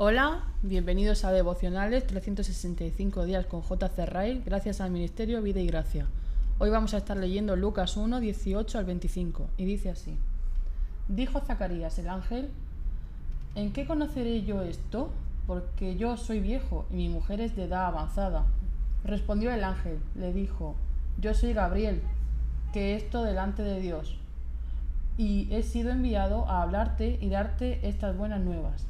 Hola, bienvenidos a Devocionales 365 días con J.C. Ray, gracias al Ministerio Vida y Gracia. Hoy vamos a estar leyendo Lucas 1, 18 al 25 y dice así. Dijo Zacarías el ángel, ¿en qué conoceré yo esto? Porque yo soy viejo y mi mujer es de edad avanzada. Respondió el ángel, le dijo, yo soy Gabriel, que esto delante de Dios, y he sido enviado a hablarte y darte estas buenas nuevas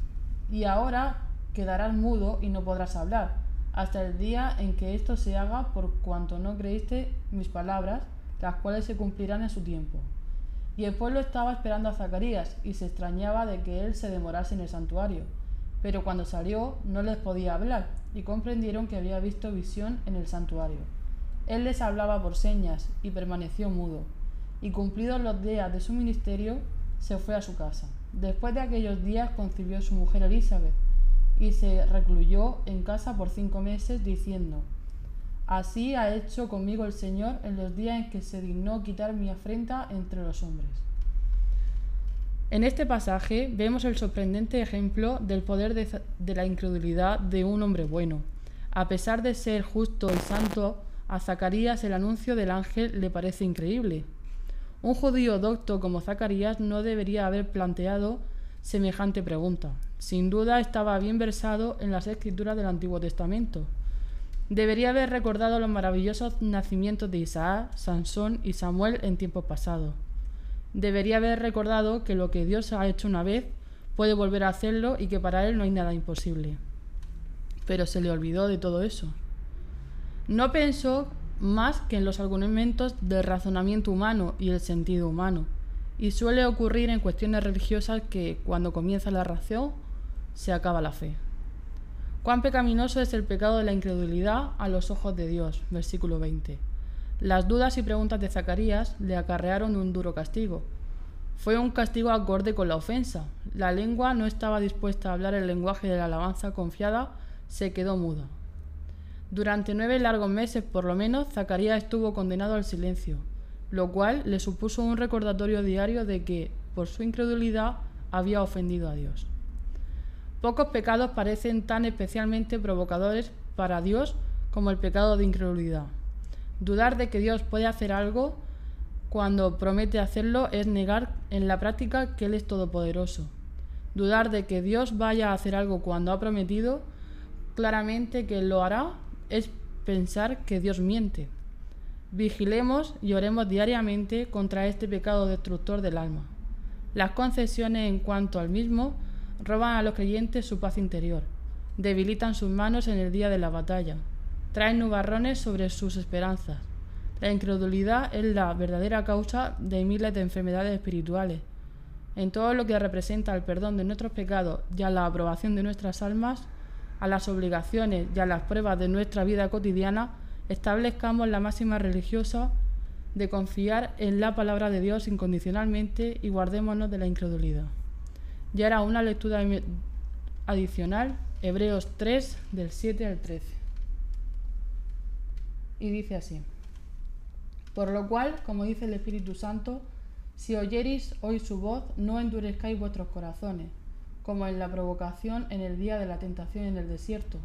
y ahora quedarás mudo y no podrás hablar, hasta el día en que esto se haga por cuanto no creíste mis palabras, las cuales se cumplirán en su tiempo. Y el pueblo estaba esperando a Zacarías, y se extrañaba de que él se demorase en el santuario. Pero cuando salió no les podía hablar, y comprendieron que había visto visión en el santuario. Él les hablaba por señas, y permaneció mudo. Y cumplidos los días de su ministerio, se fue a su casa. Después de aquellos días concibió su mujer Elizabeth y se recluyó en casa por cinco meses diciendo, Así ha hecho conmigo el Señor en los días en que se dignó quitar mi afrenta entre los hombres. En este pasaje vemos el sorprendente ejemplo del poder de, de, la incredulidad de un hombre bueno. A pesar de ser justo y santo, a Zacarías el anuncio del ángel le parece increíble. Un judío docto como Zacarías no debería haber planteado semejante pregunta. Sin duda estaba bien versado en las escrituras del Antiguo Testamento. Debería haber recordado los maravillosos nacimientos de Isaac, Sansón y Samuel en tiempos pasados. Debería haber recordado que lo que Dios ha hecho una vez puede volver a hacerlo y que para él no hay nada imposible. Pero se le olvidó de todo eso. No pensó más que en los argumentos del razonamiento humano y el sentido humano, y suele ocurrir en cuestiones religiosas que, cuando comienza la razón, se acaba la fe. Cuán pecaminoso es el pecado de la incredulidad a los ojos de Dios, versículo 20. Las dudas y preguntas de Zacarías le acarrearon un duro castigo. Fue un castigo acorde con la ofensa. La lengua no estaba dispuesta a hablar el lenguaje de la alabanza confiada, se quedó muda. Durante nueve largos meses, por lo menos, Zacarías estuvo condenado al silencio, lo cual le supuso un recordatorio diario de que, por su incredulidad, había ofendido a Dios. Pocos pecados parecen tan especialmente provocadores para Dios como el pecado de incredulidad. Dudar de que Dios puede hacer algo cuando promete hacerlo es negar en la práctica que Él es todopoderoso. Dudar de que Dios vaya a hacer algo cuando ha prometido claramente que lo hará es pensar que Dios miente. Vigilemos y oremos diariamente contra este pecado destructor del alma. Las concesiones en cuanto al mismo roban a los creyentes su paz interior, debilitan sus manos en el día de la batalla, traen nubarrones sobre sus esperanzas. La incredulidad es la verdadera causa de miles de enfermedades espirituales. En todo lo que representa el perdón de nuestros pecados y a la aprobación de nuestras almas, a las obligaciones y a las pruebas de nuestra vida cotidiana, establezcamos la máxima religiosa de confiar en la palabra de Dios incondicionalmente y guardémonos de la incredulidad. Y ahora una lectura adicional, Hebreos 3, del 7 al 13. Y dice así, por lo cual, como dice el Espíritu Santo, si oyeris hoy su voz, no endurezcáis vuestros corazones como en la provocación en el día de la tentación en el desierto,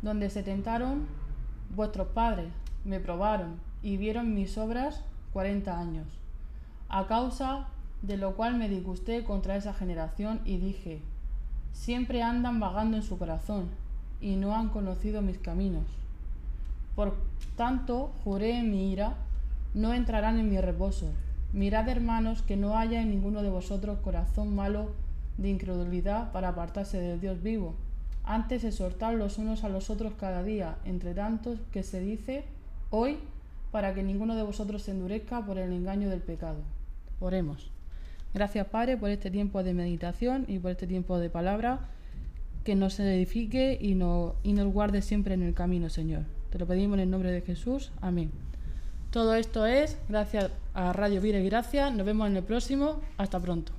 donde se tentaron vuestros padres, me probaron y vieron mis obras cuarenta años, a causa de lo cual me disgusté contra esa generación y dije, siempre andan vagando en su corazón y no han conocido mis caminos. Por tanto, juré en mi ira, no entrarán en mi reposo. Mirad, hermanos, que no haya en ninguno de vosotros corazón malo de incredulidad para apartarse del Dios vivo. Antes exhortar los unos a los otros cada día, entre tantos que se dice hoy, para que ninguno de vosotros se endurezca por el engaño del pecado. Oremos. Gracias, Padre, por este tiempo de meditación y por este tiempo de palabra, que nos edifique y, no, y nos guarde siempre en el camino, Señor. Te lo pedimos en el nombre de Jesús. Amén. Todo esto es gracias a Radio Vida y Gracia. Nos vemos en el próximo. Hasta pronto.